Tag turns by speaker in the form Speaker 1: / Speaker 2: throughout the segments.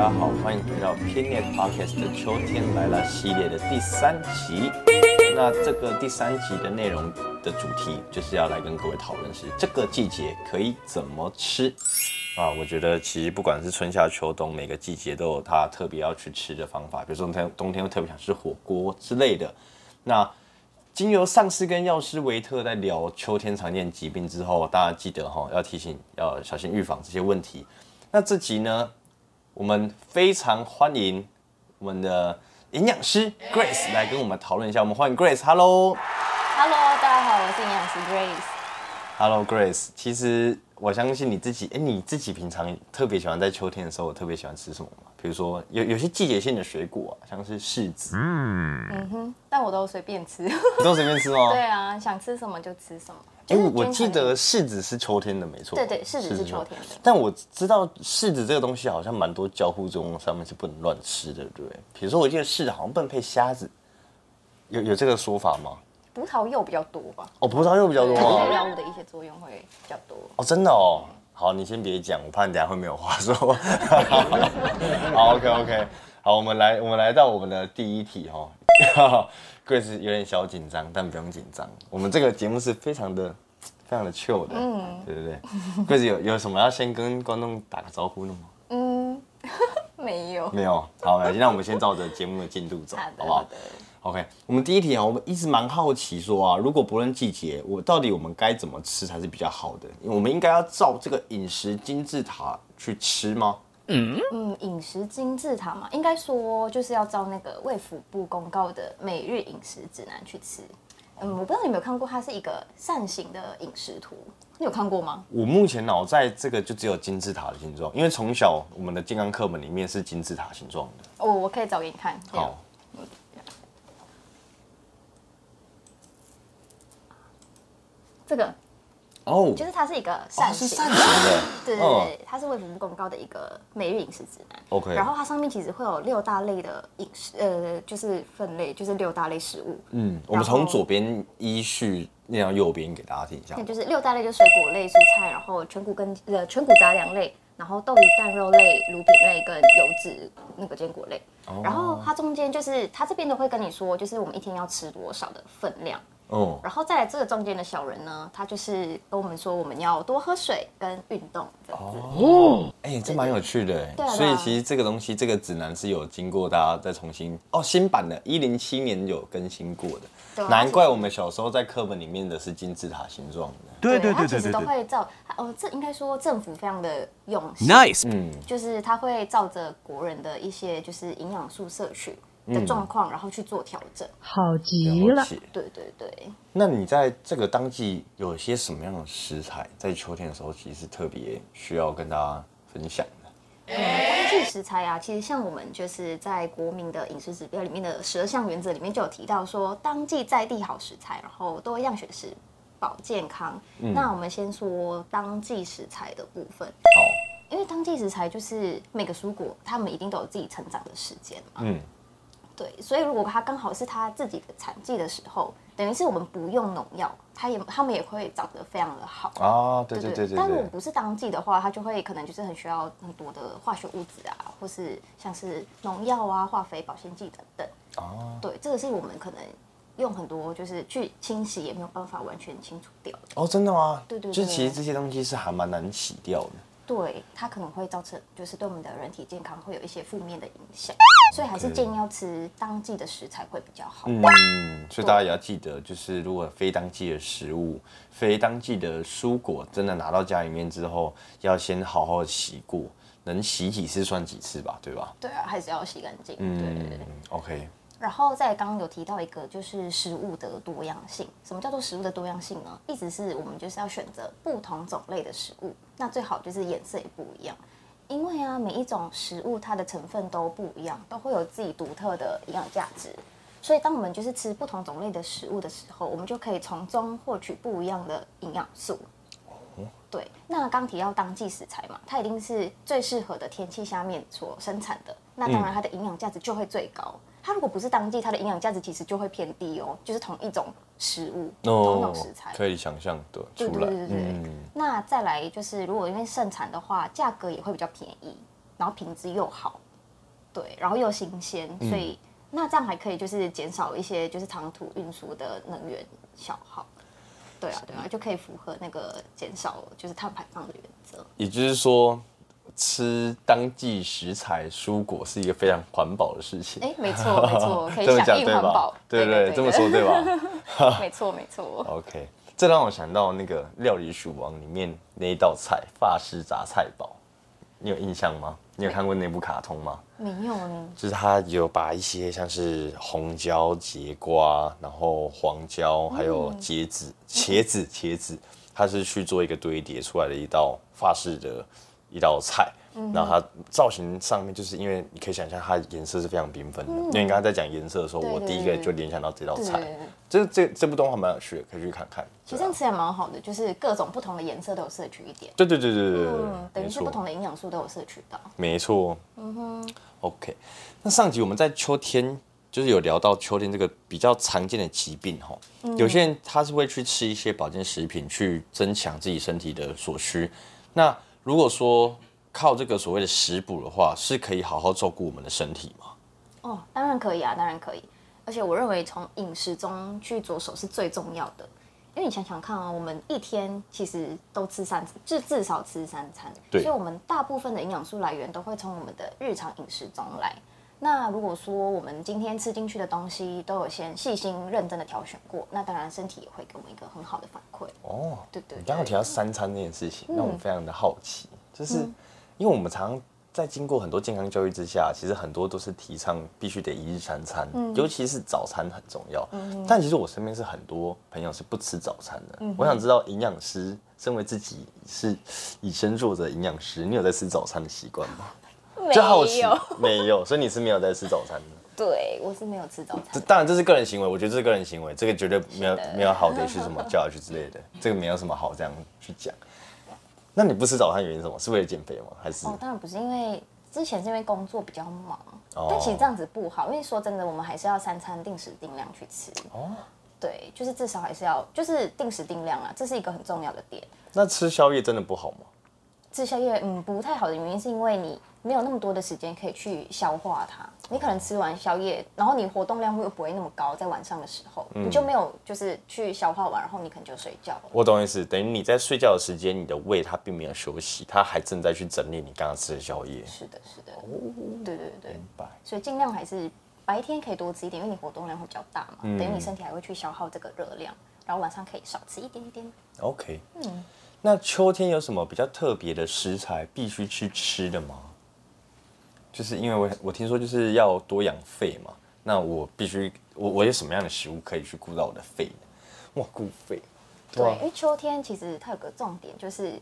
Speaker 1: 大家好，欢迎回到偏恋 Podcast 的秋天来了系列的第三集。那这个第三集的内容的主题就是要来跟各位讨论是这个季节可以怎么吃啊？我觉得其实不管是春夏秋冬，每个季节都有它特别要去吃的方法。比如说冬天冬天会特别想吃火锅之类的。那经由上司跟药师维特在聊秋天常见疾病之后，大家记得哈要提醒要小心预防这些问题。那这集呢，我们非常欢迎我们的营养师 Grace 来跟我们讨论一下。我们欢迎 Grace，Hello。
Speaker 2: Hello，大家好，我是营养师 Grace。
Speaker 1: Hello Grace，其实我相信你自己，哎、你自己平常特别喜欢在秋天的时候特别喜欢吃什么吗？比如说有有些季节性的水果啊，像是柿子，
Speaker 2: 嗯哼，但我都随便吃。
Speaker 1: 你都随便吃吗？
Speaker 2: 对啊，想吃什么就吃什么。
Speaker 1: 哎、
Speaker 2: 就是
Speaker 1: 我记得柿子是秋天的，没错。
Speaker 2: 对对柿子是秋天的
Speaker 1: 但我知道柿子这个东西好像蛮多交互作用上面是不能乱吃的，对不对？比如说我记得柿子好像不能配虾子，有有这个说法吗？
Speaker 2: 葡萄柚比较多吧，
Speaker 1: 哦，葡萄柚比较多
Speaker 2: 对
Speaker 1: 吗？
Speaker 2: 药物的一些作用会比较多。
Speaker 1: 哦，真的哦。好，你先别讲，我怕你等下会没有话说。好，OK OK，好，我们来，我们来到我们的第一题哈、哦。Grace 有点小紧张，但不用紧张。我们这个节目是非常的、非常的 chill 的，嗯，对对对。Grace 有有什么要先跟观众打个招呼的吗？
Speaker 2: 嗯，没有。
Speaker 1: 没有。好，来，那我们先照着节目的进度走，
Speaker 2: 好
Speaker 1: 不好
Speaker 2: 好。
Speaker 1: ？OK，我们第一题啊，我们一直蛮好奇说啊，如果不论季节，我到底我们该怎么吃才是比较好的？我们应该要照这个饮食金字塔去吃吗？
Speaker 2: 嗯，饮食金字塔嘛，应该说就是要照那个卫福部公告的每日饮食指南去吃。嗯，我不知道你有没有看过，它是一个扇形的饮食图，你有看过吗？
Speaker 1: 我目前脑在这个就只有金字塔的形状，因为从小我们的健康课本里面是金字塔形状的。
Speaker 2: 哦，我可以找给你看。
Speaker 1: 好，
Speaker 2: 这个
Speaker 1: 哦，
Speaker 2: 就是它是一个
Speaker 1: 哦
Speaker 2: 扇形，
Speaker 1: 是扇形的，
Speaker 2: 对对
Speaker 1: 哦
Speaker 2: 对，它是卫福部公告的一个每日饮食指南。
Speaker 1: OK
Speaker 2: 然后它上面其实会有六大类的饮食，呃，就是分类，就是六大类食物。
Speaker 1: 嗯，我们从左边依序念到右边给大家听一下
Speaker 2: 那。就是六大类，就是水果类、蔬菜，然后全谷跟呃全谷杂粮类，然后豆鱼蛋肉类、乳品类跟油脂那个坚果类。
Speaker 1: 哦
Speaker 2: 然后它中间就是它这边都会跟你说，就是我们一天要吃多少的分量。
Speaker 1: 哦，
Speaker 2: 然后再来这个中间的小人呢，他就是跟我们说我们要多喝水跟运动这样子。
Speaker 1: 哦，哎、这蛮有趣的哎
Speaker 2: 对啊。
Speaker 1: 所以其实这个东西，这个指南是有经过大家再重新哦新版的，一零七年有更新过的。
Speaker 2: 对啊
Speaker 1: 难怪我们小时候在课本里面的是金字塔形状的。
Speaker 3: 对对
Speaker 2: 它其实都
Speaker 3: 对对对对
Speaker 2: 会照哦，这应该说政府非常的用心
Speaker 3: ，，nice，
Speaker 1: 嗯，
Speaker 2: 就是他会照着国人的一些就是营养素摄取的状况，然后去做调整。
Speaker 4: 好极了，
Speaker 1: 解
Speaker 2: 对对对，
Speaker 1: 那你在这个当季有些什么样的食材，在秋天的时候其实是特别需要跟大家分享的？
Speaker 2: 当季食材啊，其实像我们就是在国民的饮食指标里面的十二项原则里面就有提到说，当季在地好食材，然后多样选食，保健康。那我们先说当季食材的部分，
Speaker 1: 好，
Speaker 2: 因为当季食材就是每个蔬果它们一定都有自己成长的时间嘛。
Speaker 1: 嗯，
Speaker 2: 对，所以如果它刚好是它自己的产季的时候，等于是我们不用农药，它也他们也会长得非常的好。
Speaker 1: 啊，对对对对
Speaker 2: 但如果，不是当季的话，它就会可能就是很需要很多的化学物质啊，或是像是农药啊、化肥、保鲜剂等等。
Speaker 1: 哦，
Speaker 2: 对，这个是我们可能用很多就是去清洗也没有办法完全清除掉的。
Speaker 1: 哦，真的吗？
Speaker 2: 对对对
Speaker 1: 就其实这些东西是还蛮难洗掉的。
Speaker 2: 对，它可能会造成就是对我们的人体健康会有一些负面的影响，所以还是建议要吃当季的食材会比较好。
Speaker 1: 嗯，所以大家也要记得，就是如果非当季的食物、非当季的蔬果，真的拿到家里面之后，要先好好洗过，能洗几次算几次吧，对吧？
Speaker 2: 对啊，还是要洗干净。对。
Speaker 1: 嗯，OK，
Speaker 2: 然后在刚刚有提到一个，就是食物的多样性。什么叫做食物的多样性呢？意思是我们就是要选择不同种类的食物，那最好就是颜色也不一样。因为啊，每一种食物它的成分都不一样，都会有自己独特的营养价值。所以，当我们就是吃不同种类的食物的时候，我们就可以从中获取不一样的营养素。对，那刚提到当季食材嘛，它一定是最适合的天气下面所生产的，那当然它的营养价值就会最高。它如果不是当季，它的营养价值其实就会偏低哦，就是同一种食物，同一种食材。
Speaker 1: 哦可以想象的
Speaker 2: 对
Speaker 1: 出来，
Speaker 2: 对对对对。
Speaker 1: 嗯，
Speaker 2: 那再来就是，如果因为盛产的话，价格也会比较便宜，然后品质又好。对，然后又新鲜，所以那这样还可以就是减少一些就是长途运输的能源消耗。对啊，对啊，就可以符合那个减少就是碳排放的原则。
Speaker 1: 也就是说，吃当季食材蔬果是一个非常环保的事情。
Speaker 2: 哎，没错没错，可以响应环保
Speaker 1: 吧？。对对，这么说对吧
Speaker 2: 没错没错。
Speaker 1: ？OK，这让我想到那个《料理鼠王》里面那一道菜法式杂菜煲，你有印象吗？你有看过那部卡通吗？
Speaker 2: 没有呢，
Speaker 1: 就是他有把一些像是红椒、节瓜，然后黄椒，还有茄子、茄子、茄子，他是去做一个堆叠出来的一道法式的一道菜。然后它造型上面，就是因为你可以想象它的颜色是非常缤纷的。因为你刚才在讲颜色的时候，我第一个就联想到这道
Speaker 2: 对
Speaker 1: 菜。这这这部动画蛮有趣的，可以去看看。
Speaker 2: 其实吃也蛮好的，就是各种不同的颜色都有摄取一点，
Speaker 1: 对对对对
Speaker 2: 等于是不同的营养素都有摄取到。
Speaker 1: 没错。嗯哼。OK，那上集我们在秋天就是有聊到秋天这个比较常见的疾病哈，有些人他是会去吃一些保健食品去增强自己身体的所需。那如果说靠这个所谓的食补的话，是可以好好照顾我们的身体吗？
Speaker 2: 哦，当然可以啊，当然可以。而且我认为从饮食中去着手是最重要的，因为你想想看啊，我们一天其实都吃三，至至少吃三餐，所以我们大部分的营养素来源都会从我们的日常饮食中来。那如果说我们今天吃进去的东西都有先细心认真的挑选过，那当然身体也会给我们一个很好的反馈。
Speaker 1: 哦，
Speaker 2: 对对
Speaker 1: 你刚刚提到三餐这件事情，让我非常的好奇，就是因为我们常常在经过很多健康教育之下，其实很多都是提倡必须得一日三餐，尤其是早餐很重要。嗯但其实我身边是很多朋友是不吃早餐的。我想知道营养师，身为自己是以身作则的营养师，你有在吃早餐的习惯吗？就好奇，没有，所以你是没有在吃早餐的。
Speaker 2: 对我是没有吃早餐。
Speaker 1: 这当然这是个人行为，我觉得这是个人行为，这个绝对没有没有好的去什么叫下去之类的，这个没有什么好这样去讲。那你不吃早餐原因是什么？是为了减肥吗？还是
Speaker 2: 哦，当然不是，因为之前是因为工作比较忙，
Speaker 1: 哦
Speaker 2: 但其实这样子不好，因为说真的，我们还是要三餐定时定量去吃。
Speaker 1: 哦？
Speaker 2: 对，就是至少还是要就是定时定量啊，这是一个很重要的点。
Speaker 1: 那吃宵夜真的不好吗？
Speaker 2: 吃宵夜，嗯，不太好的原因是因为你没有那么多的时间可以去消化它。你可能吃完宵夜，然后你活动量又不会那么高，在晚上的时候，
Speaker 1: 嗯
Speaker 2: 你就没有就是去消化完，然后你可能就睡觉了。
Speaker 1: 我懂意思，等于你在睡觉的时间，你的胃它并没有休息，它还正在去整理你刚刚吃的宵夜。
Speaker 2: 是的，是的，哦对对对
Speaker 1: 明白。
Speaker 2: 所以尽量还是白天可以多吃一点，因为你活动量会比较大嘛，
Speaker 1: 嗯
Speaker 2: 等于你身体还会去消耗这个热量，然后晚上可以少吃一点点。
Speaker 1: OK，那秋天有什么比较特别的食材必须去吃的吗？就是因为我我听说就是要多养肺嘛，那我必须我我有什么样的食物可以去顾到我的肺呢？哇，顾肺，
Speaker 2: 对，
Speaker 1: 啊
Speaker 2: 因为秋天其实它有个重点，就是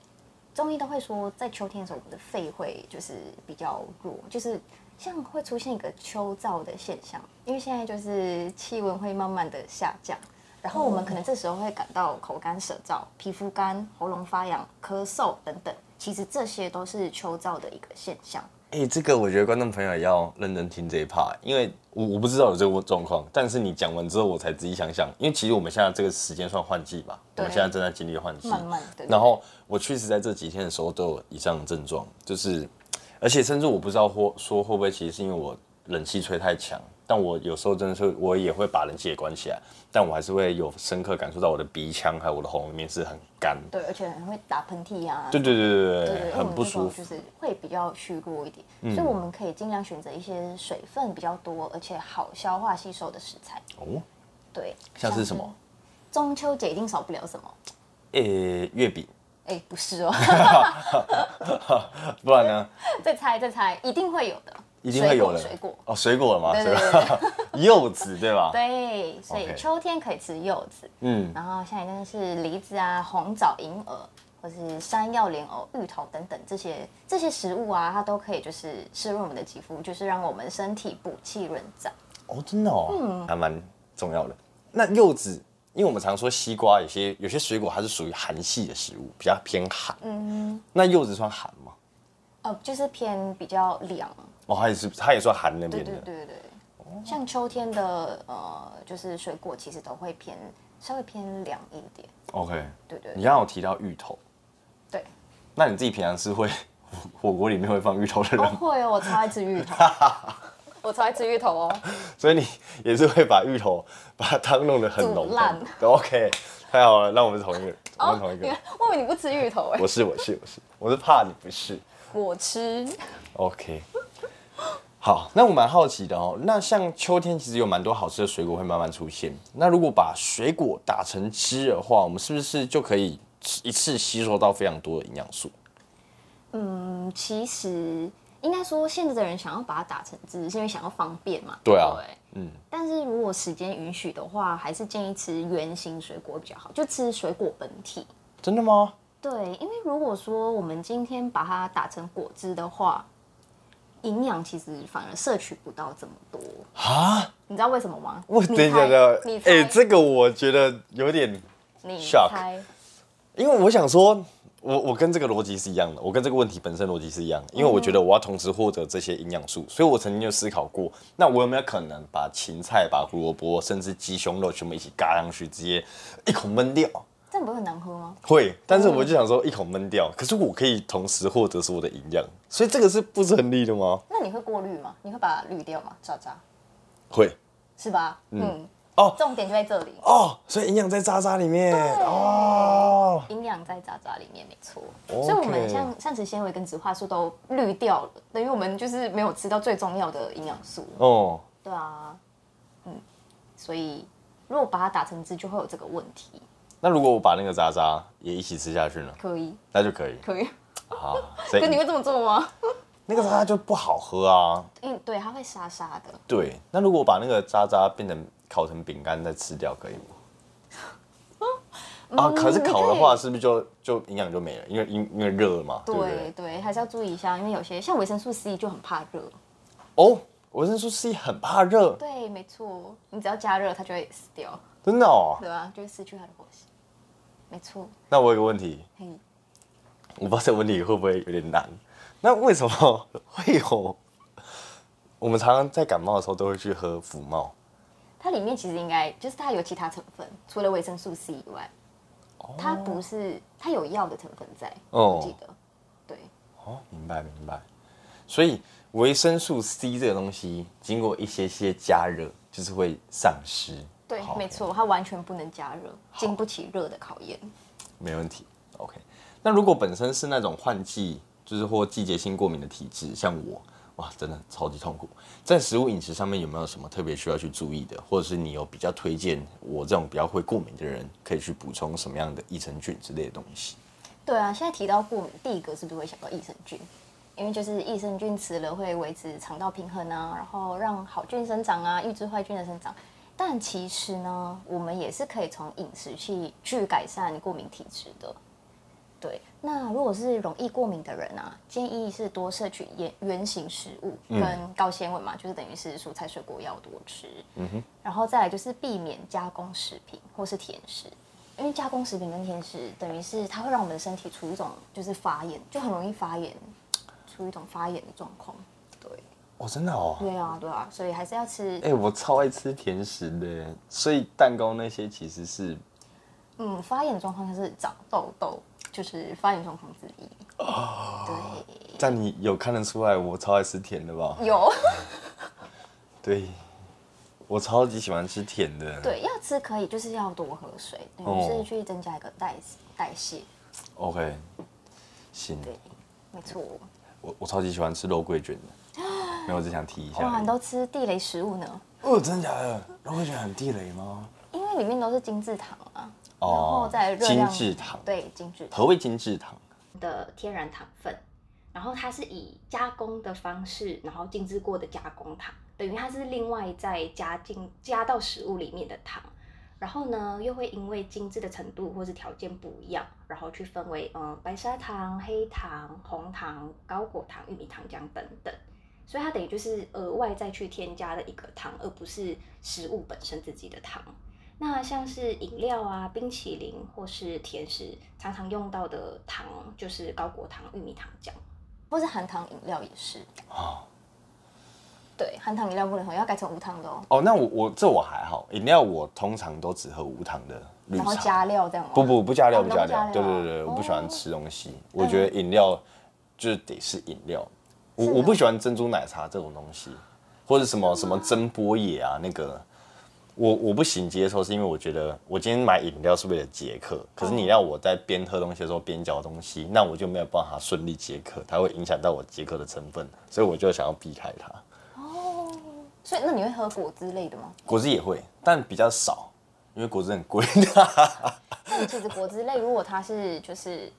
Speaker 2: 中医都会说，在秋天的时候，我们的肺会就是比较弱，就是像会出现一个秋燥的现象，因为现在就是气温会慢慢的下降，然后我们可能这时候会感到口干舌燥、皮肤干、喉咙发痒、咳嗽等等，其实这些都是秋燥的一个现象。
Speaker 1: 哎、这个我觉得观众朋友也要认真听这一 part，因为我我不知道有这个状况，但是你讲完之后，我才仔细想想，因为其实我们现在这个时间算换季吧，我们
Speaker 2: 对
Speaker 1: 现在正在经历换季，
Speaker 2: 慢慢的，
Speaker 1: 然后我确实在这几天的时候都有以上的症状，就是，而且甚至我不知道或说会不会其实是因为我冷气吹太强，但我有时候真的是我也会把冷气也关起来，但我还是会有深刻感受到我的鼻腔还有我的喉咙里面是很干，
Speaker 2: 对，而且很会打喷嚏啊，
Speaker 1: 对对对对对，很不舒服。
Speaker 2: 就是会比较虚弱一点，所以我们可以尽量选择一些水分比较多而且好消化吸收的食材。
Speaker 1: 哦，
Speaker 2: 对，
Speaker 1: 像是什么？
Speaker 2: 中秋节一定少不了什么？
Speaker 1: 诶、月饼，
Speaker 2: 哎，不是哦
Speaker 1: 不然呢？
Speaker 2: 再猜再猜，一定会有的，
Speaker 1: 一定会有的
Speaker 2: 水果。
Speaker 1: 哦，水果了吗？
Speaker 2: 对
Speaker 1: 水
Speaker 2: 对对，
Speaker 1: 柚子对吧？
Speaker 2: 对，所以秋天可以吃柚子，
Speaker 1: 嗯，
Speaker 2: 然后像那是梨子啊、红枣、银耳，或是山药、莲藕、芋头等等这些这些食物啊，它都可以就是湿润我们的肌肤，就是让我们身体补气润燥。
Speaker 1: 哦，真的哦，
Speaker 2: 嗯
Speaker 1: 还蛮重要的。那柚子，因为我们常说西瓜有些有些水果它是属于寒系的食物，比较偏寒。嗯，那柚子算寒吗？
Speaker 2: 呃，就是偏比较凉，
Speaker 1: 哦，它也是，它也算寒那
Speaker 2: 对
Speaker 1: 边的。
Speaker 2: 对对对。像秋天的呃，就是水果其实都会偏稍微偏凉一点
Speaker 1: ，OK，
Speaker 2: 对对
Speaker 1: 你刚刚有提到芋头，
Speaker 2: 对。
Speaker 1: 那你自己平常是会 火锅里面会放芋头的人，
Speaker 2: 哦会哦，我超爱吃芋头，我超爱吃芋头哦。
Speaker 1: 所以你也是会把芋头把汤弄得很浓
Speaker 2: 煮烂
Speaker 1: 对 OK，太好了，那我们是同一个，我们同一，个
Speaker 2: 你看。，我以为你不吃芋头哎，
Speaker 1: 我是我是我是，我是怕你不是。
Speaker 2: 我吃。
Speaker 1: OK，好，那我蛮好奇的哦。那像秋天其实有蛮多好吃的水果会慢慢出现。那如果把水果打成汁的话，我们是不是就可以一次吸收到非常多的营养素？
Speaker 2: 嗯，其实应该说，现在的人想要把它打成汁，是因为想要方便嘛。
Speaker 1: 对啊
Speaker 2: 对
Speaker 1: 嗯，
Speaker 2: 但是如果时间允许的话，还是建议吃原形水果比较好，就吃水果本体。
Speaker 1: 真的吗？
Speaker 2: 对，因为如果说我们今天把它打成果汁的话，营养其实反而摄取不到这么多。
Speaker 1: 啊？
Speaker 2: 你知道为什么吗？
Speaker 1: 我等一下，等
Speaker 2: 你，
Speaker 1: 哎、
Speaker 2: 猜，
Speaker 1: 这个我觉得有点，
Speaker 2: 你
Speaker 1: shock
Speaker 2: 猜，
Speaker 1: 因为我想说，我我跟这个逻辑是一样的，我跟这个问题本身逻辑是一样的，因为我觉得我要同时获得这些营养素，所以我曾经就思考过，那我有没有可能把芹菜、把胡萝卜，甚至鸡胸肉全部一起嘎上去，直接一口闷掉？
Speaker 2: 这不是很难喝吗？
Speaker 1: 会，但是我就想说一口闷掉，可是我可以同时获得所有的营养，所以这个是不成立的吗？
Speaker 2: 那你会过滤吗？你会把它滤掉吗？渣渣
Speaker 1: 会
Speaker 2: 是吧？嗯，
Speaker 1: 哦
Speaker 2: 重点就在这里，
Speaker 1: 哦，所以营养在渣渣里面哦。
Speaker 2: 营养在渣渣里面，没错。所以我们像膳食纤维跟植化素都滤掉了，等于我们就是没有吃到最重要的营养素。
Speaker 1: 哦，
Speaker 2: 对啊，嗯，所以如果把它打成汁，就会有这个问题。
Speaker 1: 那如果我把那个渣渣也一起吃下去呢？
Speaker 2: 可以，
Speaker 1: 那就可以
Speaker 2: 可以。
Speaker 1: 啊。所以
Speaker 2: 可你会这么做吗？
Speaker 1: 那个渣渣就不好喝啊。
Speaker 2: 嗯，对，它会沙沙的。
Speaker 1: 对，那如果我把那个渣渣变成烤成饼干再吃掉，可以吗？啊，可是烤的话，是不是就就营养就没了？因为因因为热了嘛，对不
Speaker 2: 对
Speaker 1: 对？
Speaker 2: 对，还是要注意一下，因为有些像维生素 C 就很怕热。
Speaker 1: 哦，维生素 C 很怕热，
Speaker 2: 对，没错，你只要加热，它就会死掉，
Speaker 1: 真的哦。
Speaker 2: 对啊？就会失去它的活性。没错，
Speaker 1: 那我有个问题，
Speaker 2: 嘿，
Speaker 1: 我不知道这个问题会不会有点难。那为什么会有？我们常常在感冒的时候都会去喝福茂，
Speaker 2: 它里面其实应该就是它有其他成分，除了维生素 C 以外，它不是它有药的成分在，
Speaker 1: 哦
Speaker 2: 我记得。对，
Speaker 1: 哦，明白明白。所以维生素 C 这个东西，经过一些些加热，就是会丧失。
Speaker 2: 对，没错，它完全不能加热，经不起热的考验。
Speaker 1: 没问题。OK，那如果本身是那种换季，就是或季节性过敏的体质，像我，哇，真的超级痛苦。在食物饮食上面有没有什么特别需要去注意的，或者是你有比较推荐我这种比较会过敏的人，可以去补充什么样的益生菌之类的东西？
Speaker 2: 对啊，现在提到过敏，第一个是不是会想到益生菌？因为就是益生菌吃了会维持肠道平衡啊，然后让好菌生长啊，抑制坏菌的生长。但其实呢，我们也是可以从饮食去去改善过敏体质的。对，那如果是容易过敏的人啊，建议是多摄取原原形食物跟高纤维嘛，就是等于是蔬菜水果要多吃。嗯哼，然后再来就是避免加工食品或是甜食。因为加工食品跟甜食，等于是它会让我们的身体处于一种就是发炎，就很容易发炎，处于一种发炎的状况。对，
Speaker 1: 哦，真的哦。
Speaker 2: 对啊，对啊，所以还是要吃
Speaker 1: 哎、，我超爱吃甜食的，所以蛋糕那些其实是
Speaker 2: 嗯，发炎的状况就是长痘痘，就是发炎状况之一。对，
Speaker 1: 但你有看得出来我超爱吃甜的吧？
Speaker 2: 有，
Speaker 1: 对，我超级喜欢吃甜的。
Speaker 2: 对，要吃可以，就是要多喝水，等于
Speaker 1: 哦
Speaker 2: 是去增加一个代代谢。
Speaker 1: ，OK，行，
Speaker 2: 对，没错。
Speaker 1: 我我超级喜欢吃肉桂卷的，没有，我只想提一下
Speaker 2: 哇。你都吃地雷食物呢？
Speaker 1: 哦，真的假的？你会觉得很地雷吗？
Speaker 2: 因为里面都是精制糖啊，
Speaker 1: 哦
Speaker 2: 然后再热量
Speaker 1: 精制糖
Speaker 2: 对精制糖。
Speaker 1: 何谓精制糖？
Speaker 3: 的天然糖分，然后它是以加工的方式，然后精制过的加工糖，等于它是另外再加进加到食物里面的糖。然后呢，又会因为精致的程度或是条件不一样，然后去分为嗯、呃白砂糖、黑糖、红糖、高果糖、玉米糖浆等等。所以它等于就是额外再去添加的一个糖，而不是食物本身自己的糖。那像是饮料啊、冰淇淋或是甜食，常常用到的糖就是高果糖、玉米糖浆。
Speaker 2: 或是含糖饮料也是。
Speaker 1: 哦
Speaker 2: 对，含糖饮料不能喝，要改成无糖的哦。
Speaker 1: 哦，那我我这我还好，饮料我通常都只喝无糖的绿
Speaker 2: 然后
Speaker 1: 茶。
Speaker 2: 加料这样吗？
Speaker 1: 不不不加料
Speaker 2: 哦
Speaker 1: 不加料，对对对，我不喜欢
Speaker 2: 哦
Speaker 1: 吃东西。我觉得饮料就是得是饮料。我我不喜欢珍珠奶茶这种东西，或者什么什么蒸波野啊那个，我我不行接受，是因为我觉得我今天买饮料是为了解渴，可是你要我在边喝东西的时候边嚼东西，那我就没有办法顺利解渴，它会影响到我解渴的成分，所以我就想要避开它。
Speaker 2: 哦所以那你会喝果汁类的吗？
Speaker 1: 果汁也会，但比较少，因为果汁很贵。
Speaker 2: 但其实果汁类如果它是就是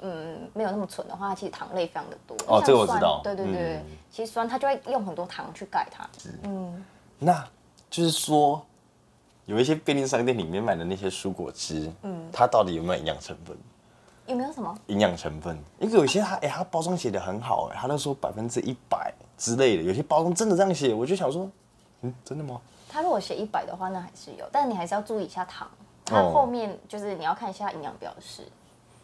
Speaker 2: 嗯没有那么纯的话，它其实糖类非常的多。
Speaker 1: 哦这个我知道
Speaker 2: 对对对，
Speaker 1: 嗯
Speaker 2: 其实酸它就会用很多糖去盖它。
Speaker 1: 嗯那就是说，有一些便利商店里面买的那些蔬果汁，嗯，它到底有没有营养成分？
Speaker 2: 有没有什么？
Speaker 1: 营养成分，因为有些它哎、它包装写的很好哎、它都说百分之一百之类的，有些包装真的这样写，我就想说，嗯，真的吗？
Speaker 2: 它如果写一百的话，那还是有，但你还是要注意一下糖。它
Speaker 1: 哦
Speaker 2: 后面就是你要看一下营养标示，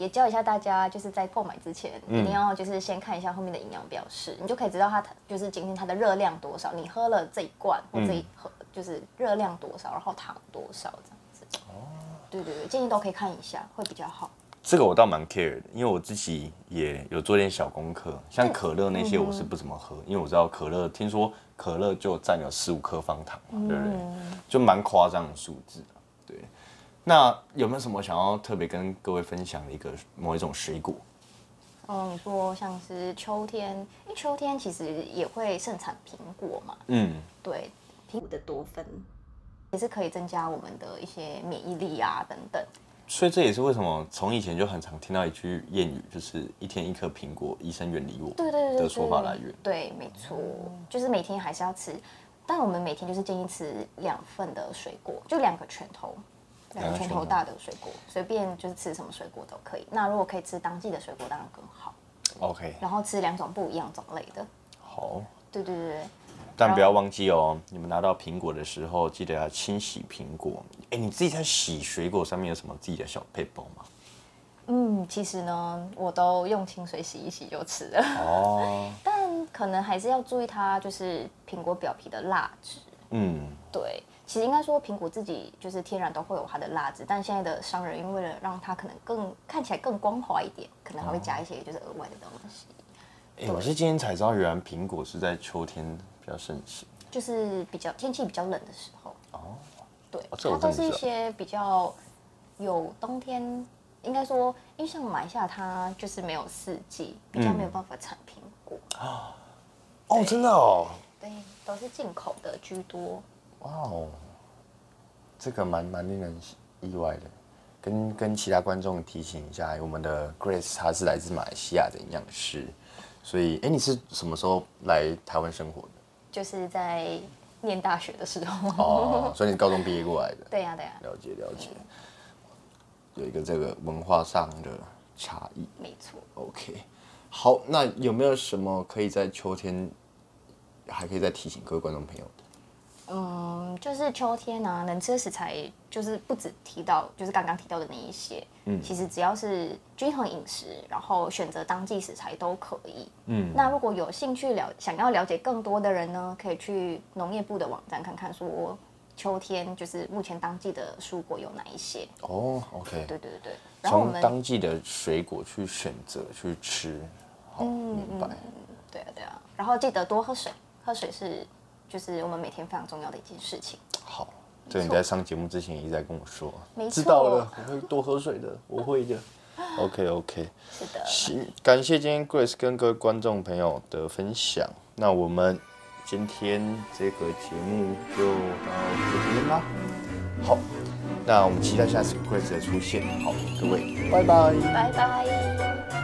Speaker 2: 也教一下大家，就是在购买之前、
Speaker 1: 嗯
Speaker 2: 一定要就是先看一下后面的营养标示，你就可以知道它就是今天它的热量多少，你喝了这一罐或这一盒、就是热量多少，然后糖多少这样子。哦，对对对，建议都可以看一下，会比较好。
Speaker 1: 这个我倒蛮 care 的，因为我自己也有做点小功课，像可乐那些我是不怎么喝，因为我知道可乐，听说可乐就占有十五克方糖嘛，对不对？就蛮夸张的数字啊对，那有没有什么想要特别跟各位分享的一个某一种水果？
Speaker 2: 嗯，你说像是秋天，因为秋天其实也会盛产苹果嘛，
Speaker 1: 嗯，
Speaker 2: 对，
Speaker 3: 苹果的多酚，
Speaker 2: 也是可以增加我们的一些免疫力啊等等。
Speaker 1: 所以这也是为什么从以前就很常听到一句谚语，就是一天一颗苹果，医生远离我。
Speaker 2: 对对对对
Speaker 1: 的说法来源。
Speaker 2: 对，没错，就是每天还是要吃，但我们每天就是建议吃两份的水果，就两个拳头，两个拳头大的水果，随便就是吃什么水果都可以。那如果可以吃当季的水果，当然更好。
Speaker 1: OK，
Speaker 2: 然后吃两种不一样种类的，
Speaker 1: 好，
Speaker 2: 对对对对。
Speaker 1: 但不要忘记哦，你们拿到苹果的时候，记得要清洗苹果。哎，你自己在洗水果上面有什么自己的小配包吗？
Speaker 2: 嗯，其实呢，我都用清水洗一洗就吃了，
Speaker 1: 哦，
Speaker 2: 但可能还是要注意它就是苹果表皮的蜡质。
Speaker 1: 嗯，
Speaker 2: 对，其实应该说苹果自己就是天然都会有它的辣子，但现在的商人因为了让它可能更看起来更光滑一点，可能还会加一些就是额外的东西，
Speaker 1: 哎，我是今天才知道，原来苹果是在秋天比较盛行。
Speaker 2: 就是比较天气比较冷的时候。哦，对，
Speaker 1: 哦
Speaker 2: 它都是一些比较有冬天，应该说，因为像马来西亚它就是没有四季，比较没有办法产苹果啊，
Speaker 1: 哦，真的哦，
Speaker 2: 对，都是进口的居多。
Speaker 1: 哇哦，这个蛮蛮令人意外的。跟跟其他观众提醒一下，我们的 Grace 她是来自马来西亚的营养师，所以哎，你是什么时候来台湾生活的？
Speaker 2: 就是在念大学的时候，
Speaker 1: 哦，所以你高中毕业过来的。
Speaker 2: 对呀、对呀、
Speaker 1: 了解了解，有一个这个文化上的差异。
Speaker 2: 没错。
Speaker 1: OK，好，那有没有什么可以在秋天还可以再提醒各位观众朋友的？
Speaker 2: 嗯，就是秋天啊，能吃的食材就是不止提到，就是刚刚提到的那一些。嗯，其实只要是均衡饮食，然后选择当季食材都可以。嗯，那如果有兴趣了想要了解更多的人呢，可以去农业部的网站看看，说秋天就是目前当季的蔬果有哪一些。
Speaker 1: 哦，OK，
Speaker 2: 对对对对。然后我
Speaker 1: 从
Speaker 2: 们
Speaker 1: 当季的水果去选择去吃，好，
Speaker 2: 嗯
Speaker 1: 明白。
Speaker 2: 对啊对啊，然后记得多喝水，喝水是就是我们每天非常重要的一件事情。
Speaker 1: 好，这个你在上节目之前一直在跟我说，
Speaker 2: 没
Speaker 1: 知道
Speaker 2: 错
Speaker 1: 了，我会多喝水的，我会的。OK OK，
Speaker 2: 是的，
Speaker 1: 行，感谢今天 Grace 跟各位观众朋友的分享。那我们今天这个节目就到这边啦。好，那我们期待下次 Grace 的出现。好，各位，拜拜。
Speaker 2: 拜拜。